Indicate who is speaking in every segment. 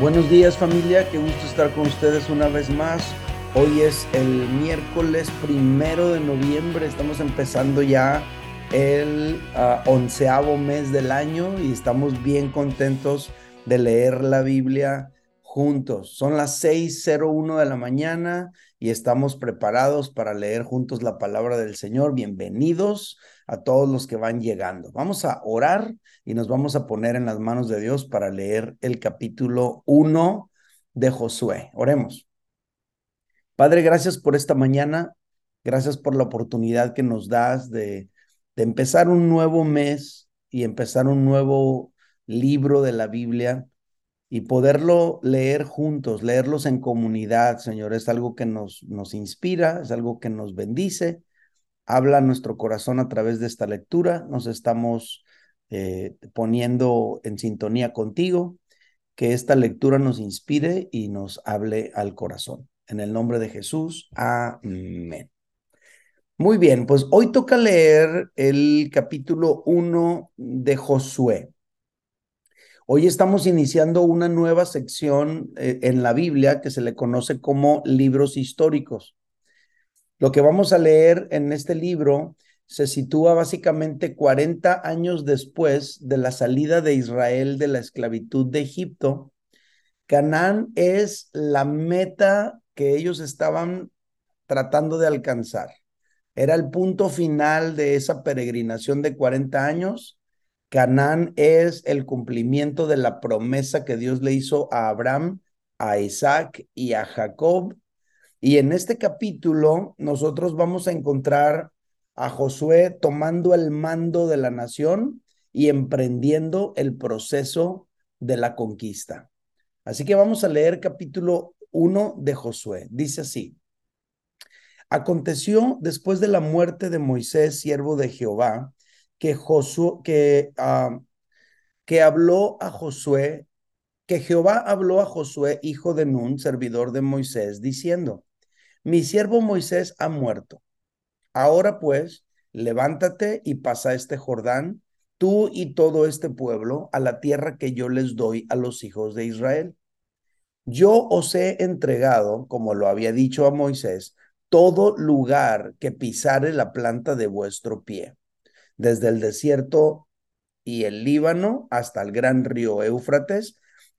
Speaker 1: Buenos días familia, qué gusto estar con ustedes una vez más. Hoy es el miércoles primero de noviembre, estamos empezando ya el uh, onceavo mes del año y estamos bien contentos de leer la Biblia juntos. Son las 6.01 de la mañana y estamos preparados para leer juntos la palabra del Señor. Bienvenidos a todos los que van llegando. Vamos a orar y nos vamos a poner en las manos de Dios para leer el capítulo 1 de Josué. Oremos. Padre, gracias por esta mañana. Gracias por la oportunidad que nos das de, de empezar un nuevo mes y empezar un nuevo libro de la Biblia y poderlo leer juntos, leerlos en comunidad, Señor, es algo que nos, nos inspira, es algo que nos bendice habla nuestro corazón a través de esta lectura. Nos estamos eh, poniendo en sintonía contigo. Que esta lectura nos inspire y nos hable al corazón. En el nombre de Jesús, amén. Muy bien, pues hoy toca leer el capítulo 1 de Josué. Hoy estamos iniciando una nueva sección eh, en la Biblia que se le conoce como libros históricos. Lo que vamos a leer en este libro se sitúa básicamente 40 años después de la salida de Israel de la esclavitud de Egipto. Canaán es la meta que ellos estaban tratando de alcanzar. Era el punto final de esa peregrinación de 40 años. Canaán es el cumplimiento de la promesa que Dios le hizo a Abraham, a Isaac y a Jacob y en este capítulo nosotros vamos a encontrar a Josué tomando el mando de la nación y emprendiendo el proceso de la conquista. Así que vamos a leer capítulo 1 de Josué. Dice así. Aconteció después de la muerte de Moisés, siervo de Jehová, que Josué, que, ah, que habló a Josué, que Jehová habló a Josué, hijo de Nun, servidor de Moisés, diciendo, mi siervo Moisés ha muerto. Ahora pues, levántate y pasa este Jordán, tú y todo este pueblo, a la tierra que yo les doy a los hijos de Israel. Yo os he entregado, como lo había dicho a Moisés, todo lugar que pisare la planta de vuestro pie, desde el desierto y el Líbano hasta el gran río Éufrates,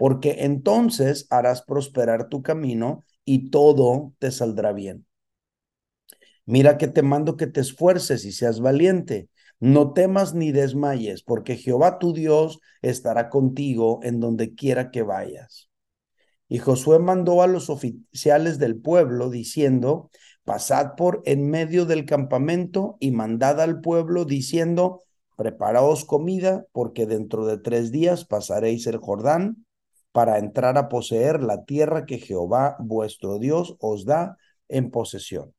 Speaker 1: porque entonces harás prosperar tu camino y todo te saldrá bien. Mira que te mando que te esfuerces y seas valiente. No temas ni desmayes, porque Jehová tu Dios estará contigo en donde quiera que vayas. Y Josué mandó a los oficiales del pueblo diciendo, pasad por en medio del campamento y mandad al pueblo diciendo, preparaos comida, porque dentro de tres días pasaréis el Jordán para entrar a poseer la tierra que Jehová vuestro Dios os da en posesión.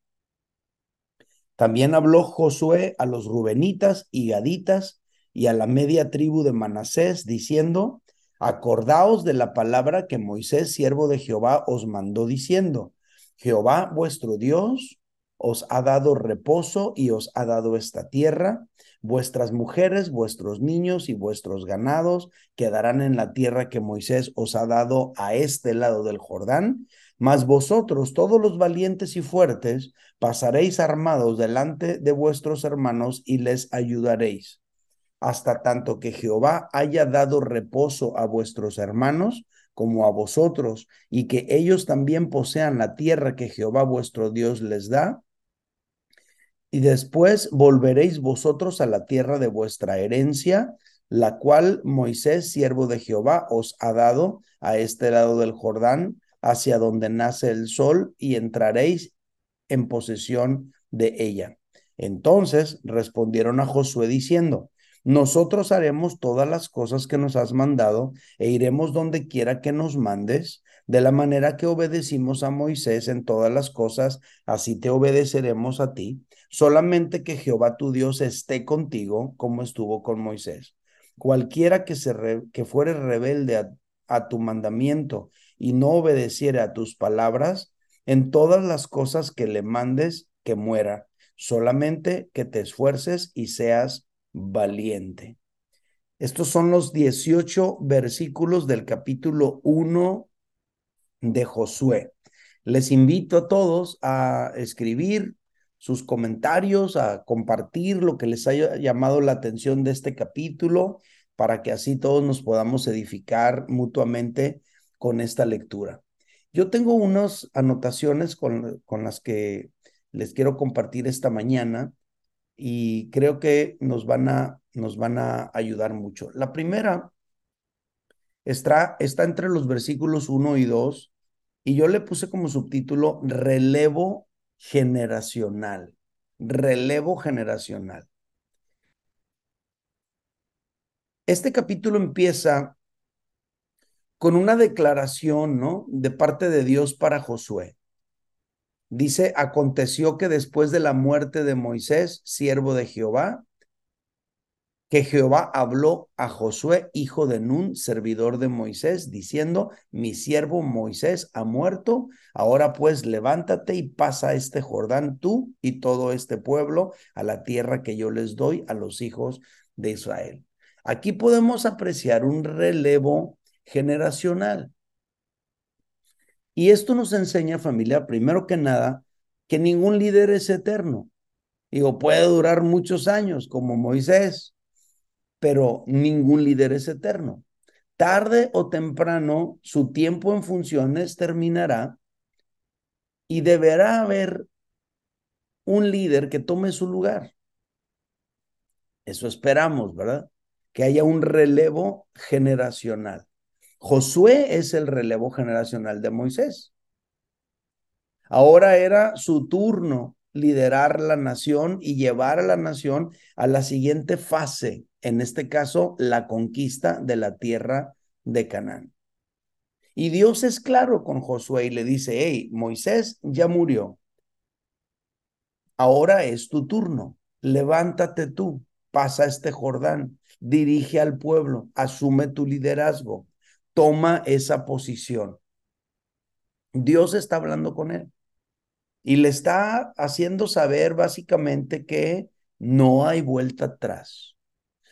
Speaker 1: También habló Josué a los rubenitas y gaditas y a la media tribu de Manasés, diciendo, acordaos de la palabra que Moisés, siervo de Jehová, os mandó diciendo, Jehová vuestro Dios os ha dado reposo y os ha dado esta tierra. Vuestras mujeres, vuestros niños y vuestros ganados quedarán en la tierra que Moisés os ha dado a este lado del Jordán. Mas vosotros, todos los valientes y fuertes, pasaréis armados delante de vuestros hermanos y les ayudaréis. Hasta tanto que Jehová haya dado reposo a vuestros hermanos, como a vosotros, y que ellos también posean la tierra que Jehová vuestro Dios les da, y después volveréis vosotros a la tierra de vuestra herencia, la cual Moisés, siervo de Jehová, os ha dado a este lado del Jordán, hacia donde nace el sol, y entraréis en posesión de ella. Entonces respondieron a Josué diciendo, nosotros haremos todas las cosas que nos has mandado e iremos donde quiera que nos mandes, de la manera que obedecimos a Moisés en todas las cosas, así te obedeceremos a ti. Solamente que Jehová tu Dios esté contigo como estuvo con Moisés. Cualquiera que, se que fuere rebelde a, a tu mandamiento y no obedeciere a tus palabras, en todas las cosas que le mandes, que muera. Solamente que te esfuerces y seas valiente. Estos son los 18 versículos del capítulo 1 de Josué. Les invito a todos a escribir sus comentarios, a compartir lo que les haya llamado la atención de este capítulo, para que así todos nos podamos edificar mutuamente con esta lectura. Yo tengo unas anotaciones con, con las que les quiero compartir esta mañana y creo que nos van a, nos van a ayudar mucho. La primera está, está entre los versículos 1 y 2 y yo le puse como subtítulo relevo generacional, relevo generacional. Este capítulo empieza con una declaración, ¿no? De parte de Dios para Josué. Dice, aconteció que después de la muerte de Moisés, siervo de Jehová, que Jehová habló a Josué, hijo de Nun, servidor de Moisés, diciendo, mi siervo Moisés ha muerto, ahora pues levántate y pasa este Jordán tú y todo este pueblo a la tierra que yo les doy a los hijos de Israel. Aquí podemos apreciar un relevo generacional. Y esto nos enseña, familia, primero que nada, que ningún líder es eterno. Digo, puede durar muchos años, como Moisés, pero ningún líder es eterno. Tarde o temprano, su tiempo en funciones terminará y deberá haber un líder que tome su lugar. Eso esperamos, ¿verdad? Que haya un relevo generacional. Josué es el relevo generacional de Moisés. Ahora era su turno liderar la nación y llevar a la nación a la siguiente fase, en este caso, la conquista de la tierra de Canaán. Y Dios es claro con Josué y le dice, hey, Moisés ya murió. Ahora es tu turno. Levántate tú, pasa este Jordán, dirige al pueblo, asume tu liderazgo toma esa posición. Dios está hablando con él y le está haciendo saber básicamente que no hay vuelta atrás.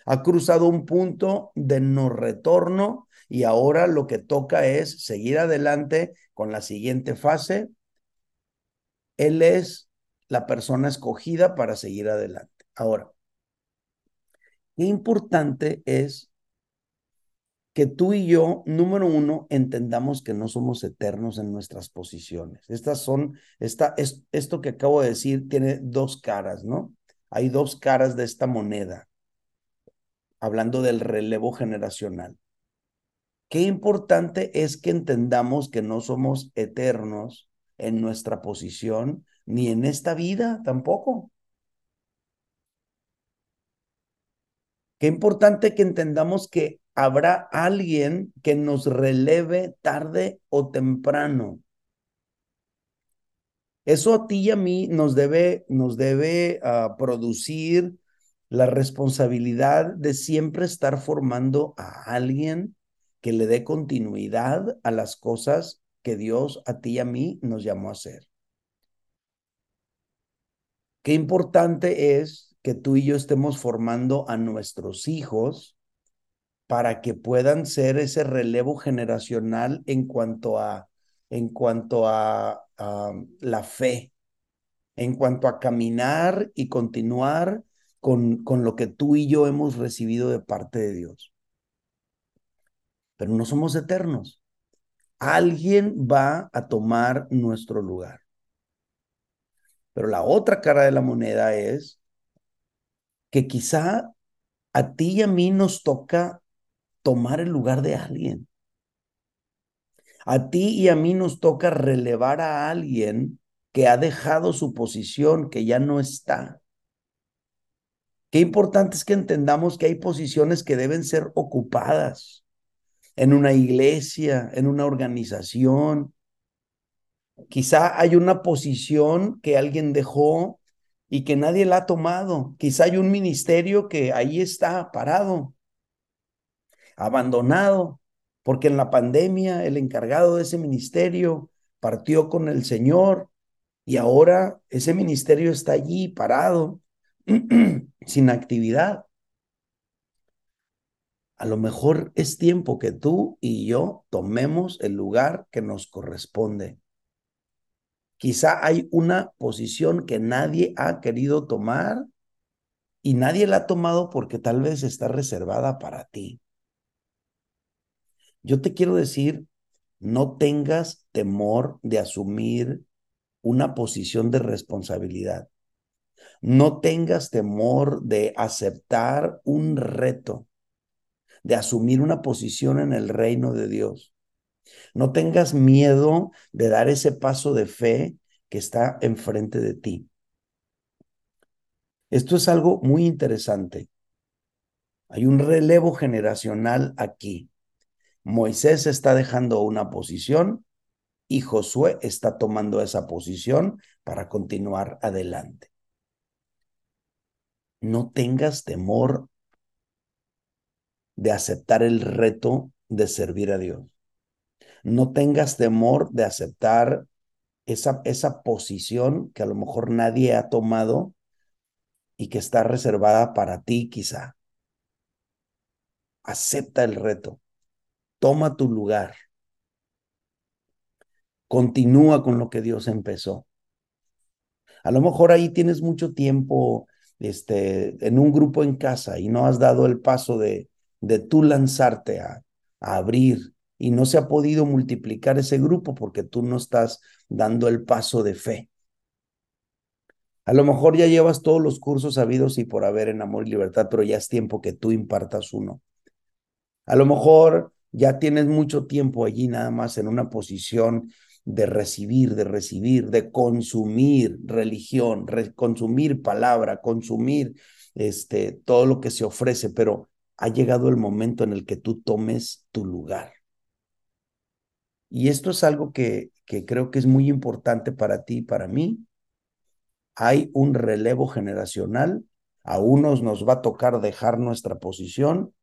Speaker 1: Ha cruzado un punto de no retorno y ahora lo que toca es seguir adelante con la siguiente fase. Él es la persona escogida para seguir adelante. Ahora, qué importante es que tú y yo, número uno, entendamos que no somos eternos en nuestras posiciones. Estas son, esta, es, esto que acabo de decir tiene dos caras, ¿no? Hay dos caras de esta moneda, hablando del relevo generacional. Qué importante es que entendamos que no somos eternos en nuestra posición, ni en esta vida tampoco. Qué importante que entendamos que habrá alguien que nos releve tarde o temprano. Eso a ti y a mí nos debe, nos debe ah, producir la responsabilidad de siempre estar formando a alguien que le dé continuidad a las cosas que Dios a ti y a mí nos llamó a hacer. Qué importante es que tú y yo estemos formando a nuestros hijos para que puedan ser ese relevo generacional en cuanto a, en cuanto a, la fe, en cuanto a caminar y continuar con, con lo que tú y yo hemos recibido de parte de Dios. Pero no somos eternos. Alguien va a tomar nuestro lugar. Pero la otra cara de la moneda es que quizá a ti y a mí nos toca tomar el lugar de alguien. A ti y a mí nos toca relevar a alguien que ha dejado su posición, que ya no está. Qué importante es que entendamos que hay posiciones que deben ser ocupadas en una iglesia, en una organización. Quizá hay una posición que alguien dejó y que nadie la ha tomado. Quizá hay un ministerio que ahí está parado, abandonado, porque en la pandemia el encargado de ese ministerio partió con el Señor y ahora ese ministerio está allí parado, sin actividad. A lo mejor es tiempo que tú y yo tomemos el lugar que nos corresponde. Quizá hay una posición que nadie ha querido tomar y nadie la ha tomado porque tal vez está reservada para ti. Yo te quiero decir, no tengas temor de asumir una posición de responsabilidad. No tengas temor de aceptar un reto de asumir una posición en el reino de Dios. No tengas miedo de dar ese paso de fe que está enfrente de ti. Esto es algo muy interesante. Hay un relevo generacional aquí. Moisés está dejando una posición y Josué está tomando esa posición para continuar adelante. No tengas temor de aceptar el reto de servir a Dios. No tengas temor de aceptar esa, esa posición que a lo mejor nadie ha tomado y que está reservada para ti quizá. Acepta el reto. Toma tu lugar. Continúa con lo que Dios empezó. A lo mejor ahí tienes mucho tiempo este, en un grupo en casa y no has dado el paso de, de tú lanzarte a, abrir y no se ha podido multiplicar ese grupo porque tú no estás dando el paso de fe. A lo mejor ya llevas todos los cursos habidos y por haber en amor y libertad, pero ya es tiempo que tú impartas uno. A lo mejor ya tienes mucho tiempo allí nada más en una posición de recibir, de recibir, de consumir religión, consumir palabra, consumir este, todo lo que se ofrece, pero ha llegado el momento en el que tú tomes tu lugar. Y esto es algo que, que creo que es muy importante para ti y para mí. Hay un relevo generacional. A unos nos va a tocar dejar nuestra posición,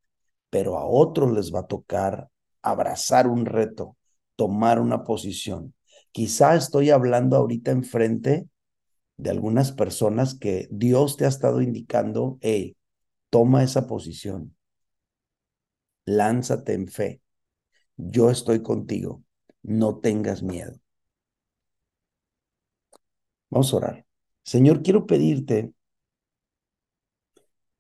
Speaker 1: pero a otros les va a tocar abrazar un reto, tomar una posición. Quizá estoy hablando ahorita enfrente de algunas personas que Dios te ha estado indicando, hey, toma esa posición lánzate en fe. Yo estoy contigo. No tengas miedo. Vamos a orar. Señor, quiero pedirte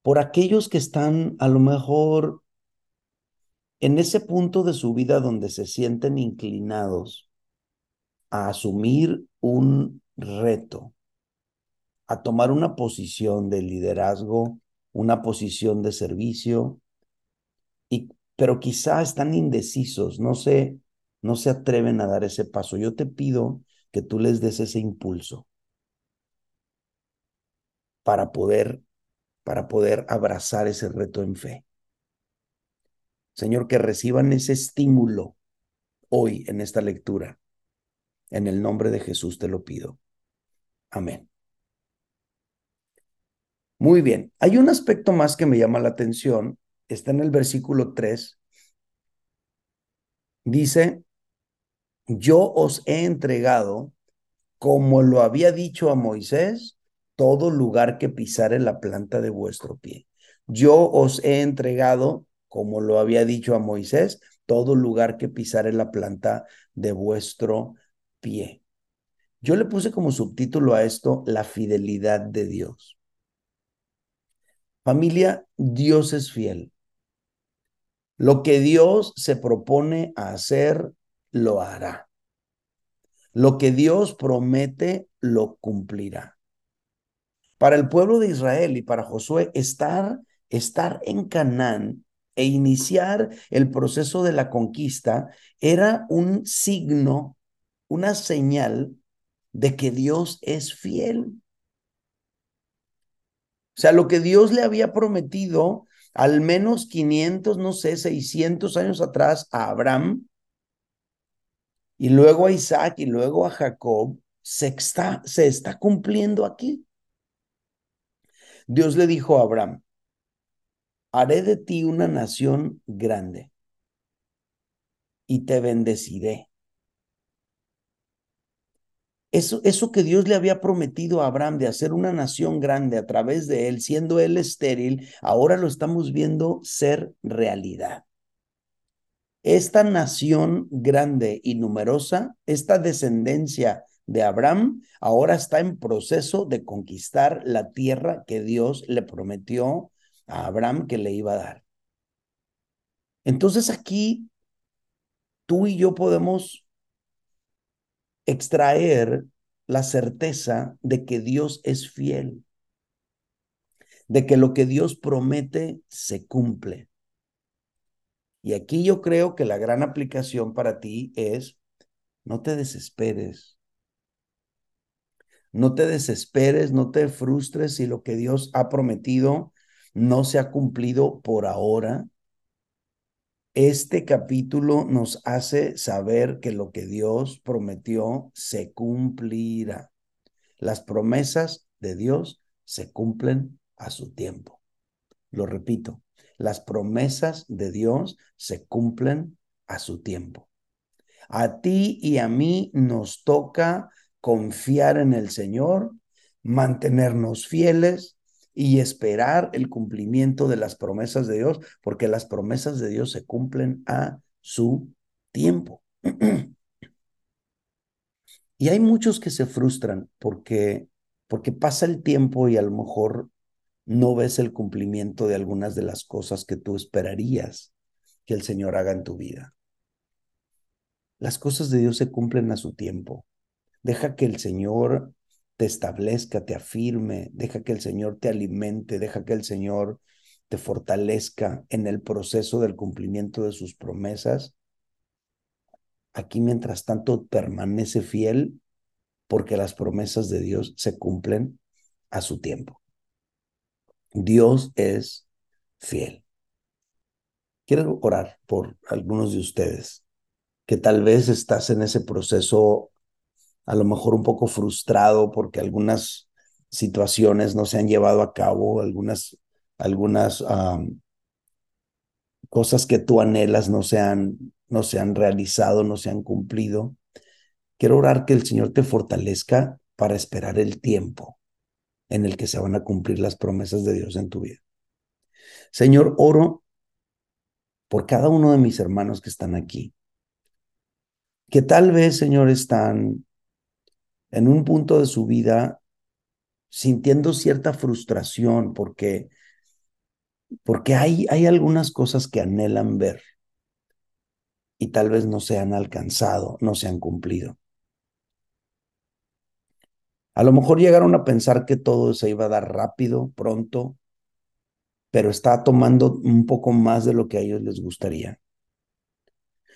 Speaker 1: por aquellos que están a lo mejor en ese punto de su vida donde se sienten inclinados a asumir un reto, a tomar una posición de liderazgo, una posición de servicio, y pero quizá están indecisos, no se, no se atreven a dar ese paso. Yo te pido que tú les des ese impulso para poder, para poder abrazar ese reto en fe. Señor, que reciban ese estímulo hoy en esta lectura. En el nombre de Jesús te lo pido. Amén. Muy bien, hay un aspecto más que me llama la atención está en el versículo 3, dice, yo os he entregado, como lo había dicho a Moisés, todo lugar que pisare la planta de vuestro pie. Yo os he entregado, como lo había dicho a Moisés, todo lugar que pisare la planta de vuestro pie. Yo le puse como subtítulo a esto la fidelidad de Dios. Familia, Dios es fiel. Lo que Dios se propone a hacer, lo hará. Lo que Dios promete, lo cumplirá. Para el pueblo de Israel y para Josué, estar, estar en Canaán e iniciar el proceso de la conquista era un signo, una señal de que Dios es fiel. O sea, lo que Dios le había prometido al menos 500, no sé, 600 años atrás a Abraham y luego a Isaac y luego a Jacob, se está, se está cumpliendo aquí. Dios le dijo a Abraham, haré de ti una nación grande y te bendeciré. Eso, eso que Dios le había prometido a Abraham de hacer una nación grande a través de él, siendo él estéril, ahora lo estamos viendo ser realidad. Esta nación grande y numerosa, esta descendencia de Abraham, ahora está en proceso de conquistar la tierra que Dios le prometió a Abraham que le iba a dar. Entonces aquí tú y yo podemos extraer la certeza de que Dios es fiel, de que lo que Dios promete se cumple. Y aquí yo creo que la gran aplicación para ti es, no te desesperes. No te desesperes, no te frustres si lo que Dios ha prometido no se ha cumplido por ahora. Este capítulo nos hace saber que lo que Dios prometió se cumplirá. Las promesas de Dios se cumplen a su tiempo. Lo repito, las promesas de Dios se cumplen a su tiempo. A ti y a mí nos toca confiar en el Señor, mantenernos fieles, y esperar el cumplimiento de las promesas de Dios, porque las promesas de Dios se cumplen a su tiempo. y hay muchos que se frustran porque, porque pasa el tiempo y a lo mejor no ves el cumplimiento de algunas de las cosas que tú esperarías que el Señor haga en tu vida. Las cosas de Dios se cumplen a su tiempo. Deja que el Señor te establezca, te afirme, deja que el Señor te alimente, deja que el Señor te fortalezca en el proceso del cumplimiento de sus promesas. Aquí, mientras tanto, permanece fiel porque las promesas de Dios se cumplen a su tiempo. Dios es fiel. Quiero orar por algunos de ustedes que tal vez estás en ese proceso a lo mejor un poco frustrado porque algunas situaciones no se han llevado a cabo, algunas, algunas cosas que tú anhelas no se, han, no se han realizado, no se han cumplido. Quiero orar que el Señor te fortalezca para esperar el tiempo en el que se van a cumplir las promesas de Dios en tu vida. Señor, oro por cada uno de mis hermanos que están aquí, que tal vez, Señor, están en un punto de su vida sintiendo cierta frustración porque, porque hay, hay algunas cosas que anhelan ver y tal vez no se han alcanzado, no se han cumplido. A lo mejor llegaron a pensar que todo se iba a dar rápido, pronto, pero está tomando un poco más de lo que a ellos les gustaría.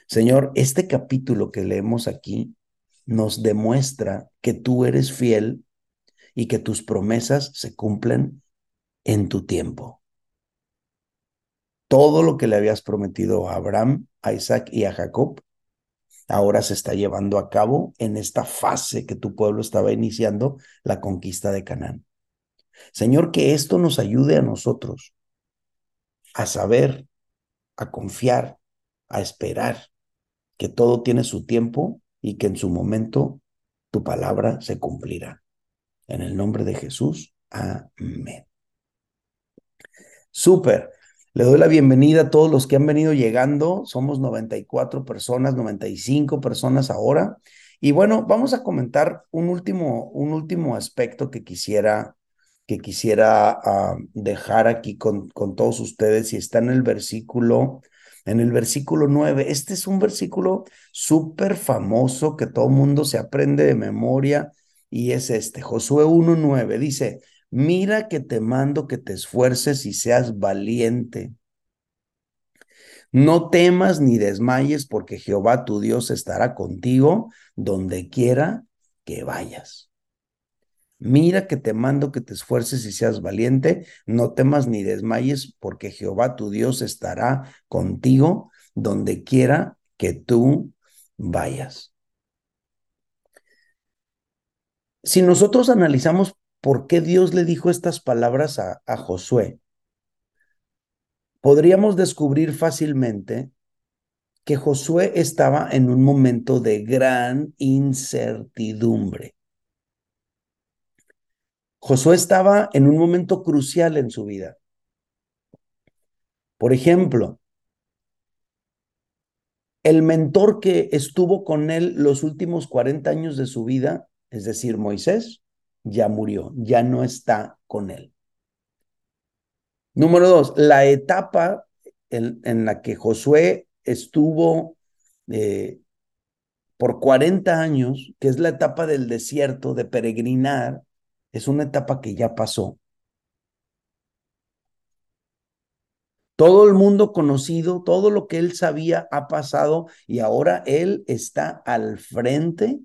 Speaker 1: Señor, este capítulo que leemos aquí nos demuestra que tú eres fiel y que tus promesas se cumplen en tu tiempo. Todo lo que le habías prometido a Abraham, a Isaac y a Jacob, ahora se está llevando a cabo en esta fase que tu pueblo estaba iniciando, la conquista de Canaán. Señor, que esto nos ayude a nosotros a saber, a confiar, a esperar que todo tiene su tiempo y que en su momento tu palabra se cumplirá. En el nombre de Jesús, amén. Súper. Le doy la bienvenida a todos los que han venido llegando. Somos 94 personas, 95 personas ahora. Y bueno, vamos a comentar un último, un último aspecto que quisiera, que quisiera ah, dejar aquí con, con todos ustedes. Y está en el versículo en el versículo 9. Este es un versículo súper famoso que todo mundo se aprende de memoria y es este, Josué 1.9. Dice, mira que te mando que te esfuerces y seas valiente. No temas ni desmayes porque Jehová tu Dios estará contigo donde quiera que vayas. Mira que te mando que te esfuerces y seas valiente, no temas ni desmayes, porque Jehová tu Dios estará contigo donde quiera que tú vayas. Si nosotros analizamos por qué Dios le dijo estas palabras a, a Josué, podríamos descubrir fácilmente que Josué estaba en un momento de gran incertidumbre. Josué estaba en un momento crucial en su vida. Por ejemplo, el mentor que estuvo con él los últimos 40 años de su vida, es decir, Moisés, ya murió, ya no está con él. Número dos, la etapa en, la que Josué estuvo eh, por 40 años, que es la etapa del desierto, de peregrinar, es una etapa que ya pasó. Todo el mundo conocido, todo lo que él sabía ha pasado y ahora él está al frente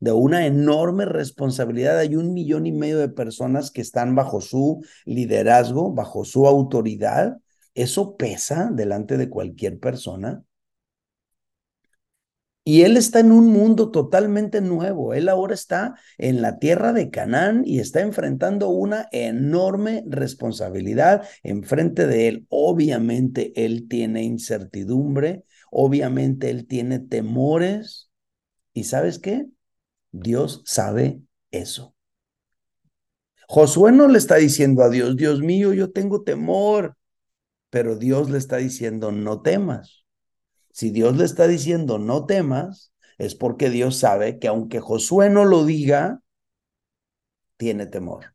Speaker 1: de una enorme responsabilidad. Hay un millón y medio de personas que están bajo su liderazgo, bajo su autoridad. Eso pesa delante de cualquier persona. Y él está en un mundo totalmente nuevo. Él ahora está en la tierra de Canaán y está enfrentando una enorme responsabilidad enfrente de él. Obviamente él tiene incertidumbre, obviamente él tiene temores. ¿Y sabes qué? Dios sabe eso. Josué no le está diciendo a Dios, Dios mío, yo tengo temor, pero Dios le está diciendo, no temas. Si Dios le está diciendo no temas, es porque Dios sabe que aunque Josué no lo diga, tiene temor.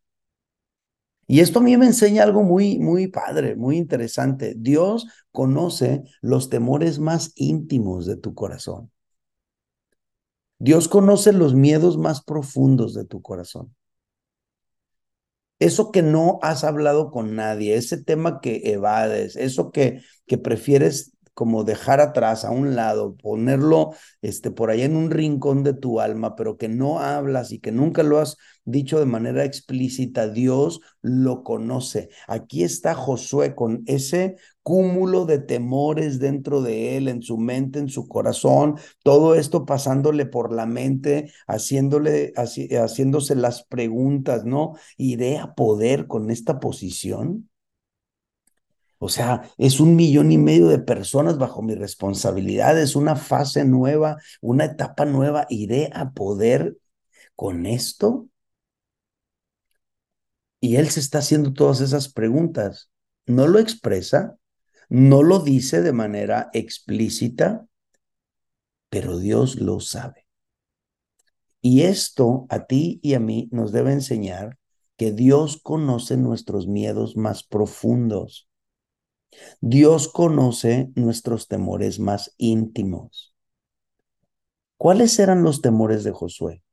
Speaker 1: Y esto a mí me enseña algo muy, muy padre, muy interesante. Dios conoce los temores más íntimos de tu corazón. Dios conoce los miedos más profundos de tu corazón. Eso que no has hablado con nadie, ese tema que evades, eso que, que prefieres como dejar atrás, a un lado, ponerlo este, por allá en un rincón de tu alma, pero que no hablas y que nunca lo has dicho de manera explícita, Dios lo conoce. Aquí está Josué con ese cúmulo de temores dentro de él, en su mente, en su corazón, todo esto pasándole por la mente, haciéndole, haciéndose las preguntas, ¿no? ¿Iré a poder con esta posición? O sea, es un millón y medio de personas bajo mi responsabilidad, es una fase nueva, una etapa nueva. ¿Iré a poder con esto? Y él se está haciendo todas esas preguntas. No lo expresa, no lo dice de manera explícita, pero Dios lo sabe. Y esto a ti y a mí nos debe enseñar que Dios conoce nuestros miedos más profundos. Dios conoce nuestros temores más íntimos. ¿Cuáles eran los temores de Josué?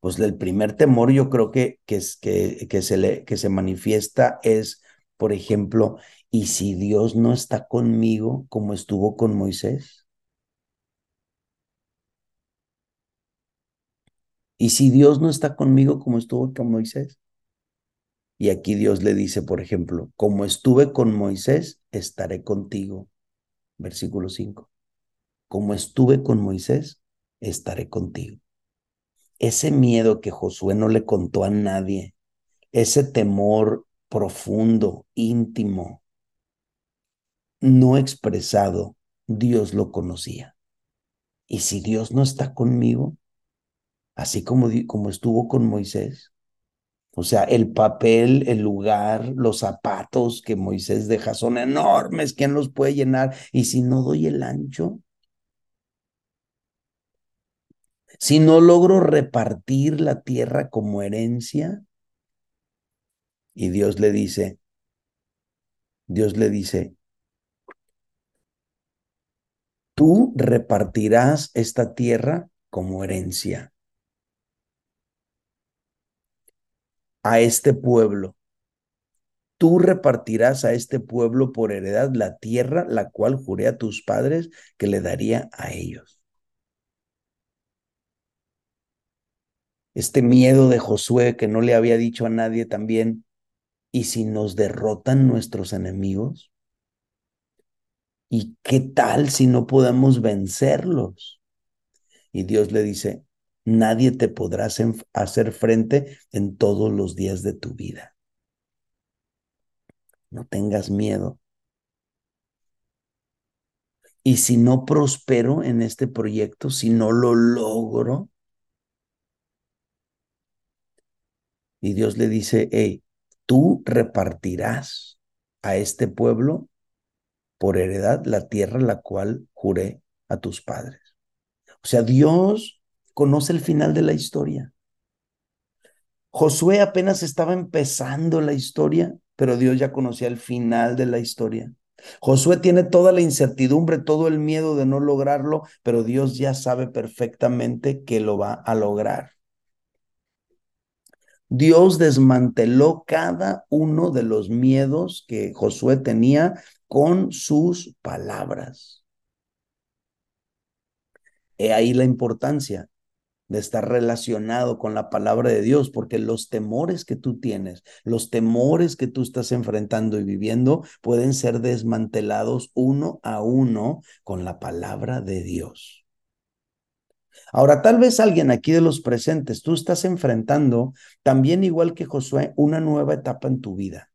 Speaker 1: Pues el primer temor yo creo que, que, que, que, se, le, que se manifiesta es, por ejemplo, ¿y si Dios no está conmigo como estuvo con Moisés? ¿Y si Dios no está conmigo como estuvo con Moisés? Y aquí Dios le dice, por ejemplo, como estuve con Moisés, estaré contigo. Versículo 5. Como estuve con Moisés, estaré contigo. Ese miedo que Josué no le contó a nadie, ese temor profundo, íntimo, no expresado, Dios lo conocía. Y si Dios no está conmigo, así como, como estuvo con Moisés, o sea, el papel, el lugar, los zapatos que Moisés deja son enormes. ¿Quién los puede llenar? Y si no doy el ancho, si no logro repartir la tierra como herencia, y Dios le dice, Dios le dice, tú repartirás esta tierra como herencia a este pueblo. Tú repartirás a este pueblo por heredad la tierra, la cual juré a tus padres que le daría a ellos. Este miedo de Josué que no le había dicho a nadie también, ¿y si nos derrotan nuestros enemigos? ¿Y qué tal si no podemos vencerlos? Y Dios le dice, nadie te podrá hacer frente en todos los días de tu vida. No tengas miedo. Y si no prospero en este proyecto, si no lo logro, y Dios le dice, hey, tú repartirás a este pueblo por heredad la tierra la cual juré a tus padres. O sea, Dios conoce el final de la historia. Josué apenas estaba empezando la historia, pero Dios ya conocía el final de la historia. Josué tiene toda la incertidumbre, todo el miedo de no lograrlo, pero Dios ya sabe perfectamente que lo va a lograr. Dios desmanteló cada uno de los miedos que Josué tenía con sus palabras. He ahí la importancia de estar relacionado con la palabra de Dios, porque los temores que tú tienes, los temores que tú estás enfrentando y viviendo, pueden ser desmantelados uno a uno con la palabra de Dios. Ahora, tal vez alguien aquí de los presentes, tú estás enfrentando también igual que Josué, una nueva etapa en tu vida.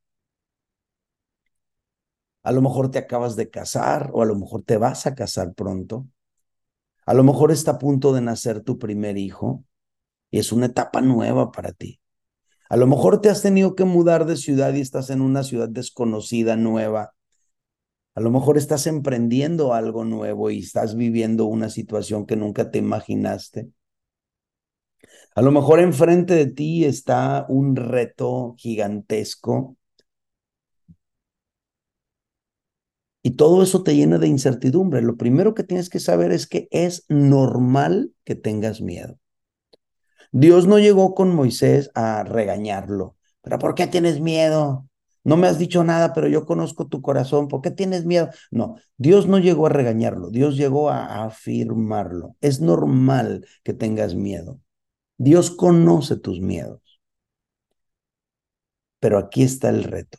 Speaker 1: A lo mejor te acabas de casar o a lo mejor te vas a casar pronto. A lo mejor está a punto de nacer tu primer hijo y es una etapa nueva para ti. A lo mejor te has tenido que mudar de ciudad y estás en una ciudad desconocida, nueva. A lo mejor estás emprendiendo algo nuevo y estás viviendo una situación que nunca te imaginaste. A lo mejor enfrente de ti está un reto gigantesco y todo eso te llena de incertidumbre. Lo primero que tienes que saber es que es normal que tengas miedo. Dios no llegó con Moisés a regañarlo. ¿Pero por qué tienes miedo? No me has dicho nada, pero yo conozco tu corazón. ¿Por qué tienes miedo? No, Dios no llegó a regañarlo, Dios llegó a afirmarlo. Es normal que tengas miedo. Dios conoce tus miedos. Pero aquí está el reto.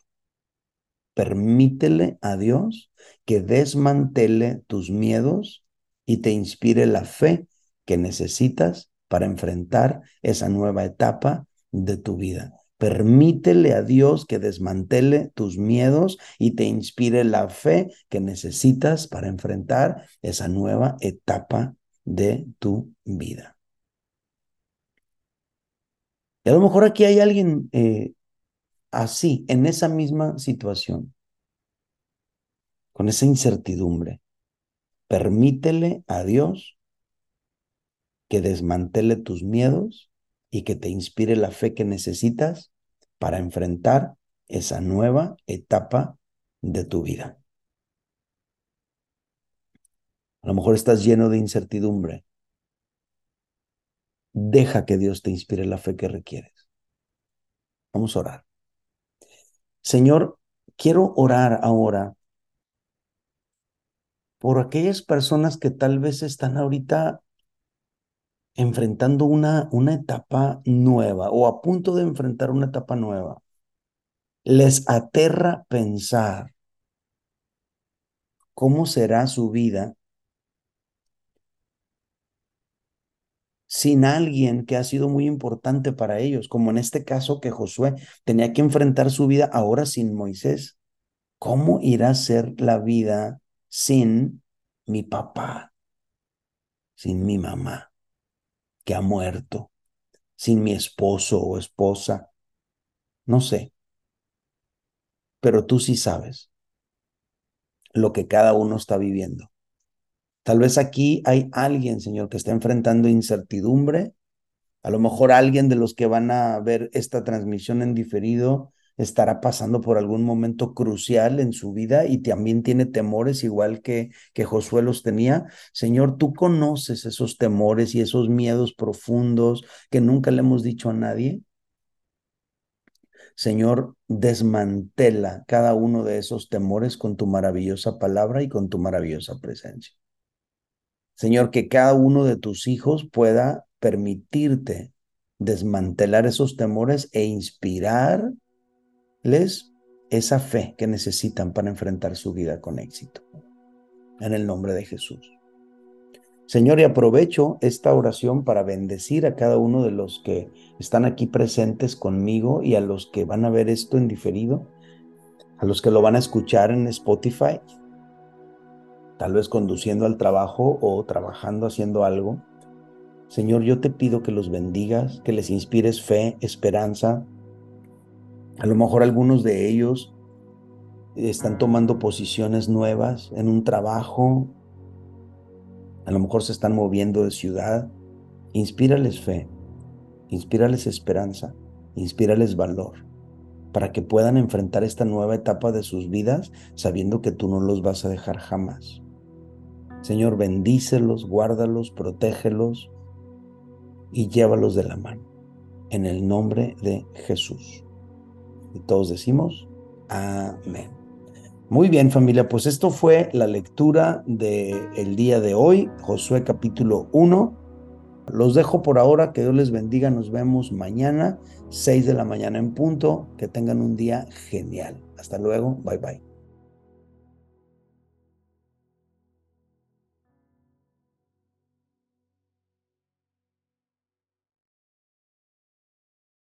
Speaker 1: Permítele a Dios que desmantele tus miedos y te inspire la fe que necesitas para enfrentar esa nueva etapa de tu vida. Permítele a Dios que desmantele tus miedos y te inspire la fe que necesitas para enfrentar esa nueva etapa de tu vida. Y a lo mejor aquí hay alguien eh, así, en esa misma situación, con esa incertidumbre. Permítele a Dios que desmantele tus miedos y que te inspire la fe que necesitas para enfrentar esa nueva etapa de tu vida. A lo mejor estás lleno de incertidumbre. Deja que Dios te inspire la fe que requieres. Vamos a orar. Señor, quiero orar ahora por aquellas personas que tal vez están ahorita enfrentando una, una etapa nueva o a punto de enfrentar una etapa nueva. Les aterra pensar cómo será su vida sin alguien que ha sido muy importante para ellos, como en este caso que Josué tenía que enfrentar su vida ahora sin Moisés. ¿Cómo irá a ser la vida sin mi papá, sin mi mamá? que ha muerto, sin mi esposo o esposa. No sé. Pero tú sí sabes lo que cada uno está viviendo. Tal vez aquí hay alguien, Señor, que está enfrentando incertidumbre. A lo mejor alguien de los que van a ver esta transmisión en diferido estará pasando por algún momento crucial en su vida y también tiene temores igual que, que Josué los tenía. Señor, tú conoces esos temores y esos miedos profundos que nunca le hemos dicho a nadie. Señor, desmantela cada uno de esos temores con tu maravillosa palabra y con tu maravillosa presencia. Señor, que cada uno de tus hijos pueda permitirte desmantelar esos temores e inspirarles esa fe que necesitan para enfrentar su vida con éxito. En el nombre de Jesús. Señor, y aprovecho esta oración para bendecir a cada uno de los que están aquí presentes conmigo y a los que van a ver esto en diferido, a los que lo van a escuchar en Spotify, tal vez conduciendo al trabajo o trabajando haciendo algo. Señor, yo te pido que los bendigas, que les inspires fe, esperanza. A lo mejor algunos de ellos están tomando posiciones nuevas en un trabajo, a lo mejor se están moviendo de ciudad. Inspírales fe, inspírales esperanza, inspírales valor, para que puedan enfrentar esta nueva etapa de sus vidas sabiendo que tú no los vas a dejar jamás. Señor, bendícelos, guárdalos, protégelos y llévalos de la mano. En el nombre de Jesús. Y todos decimos, amén. Muy bien familia, pues esto fue la lectura del el día de hoy, Josué capítulo 1. Los dejo por ahora, que Dios les bendiga, nos vemos mañana, 6 de la mañana en punto, que tengan un día genial. Hasta luego, bye bye.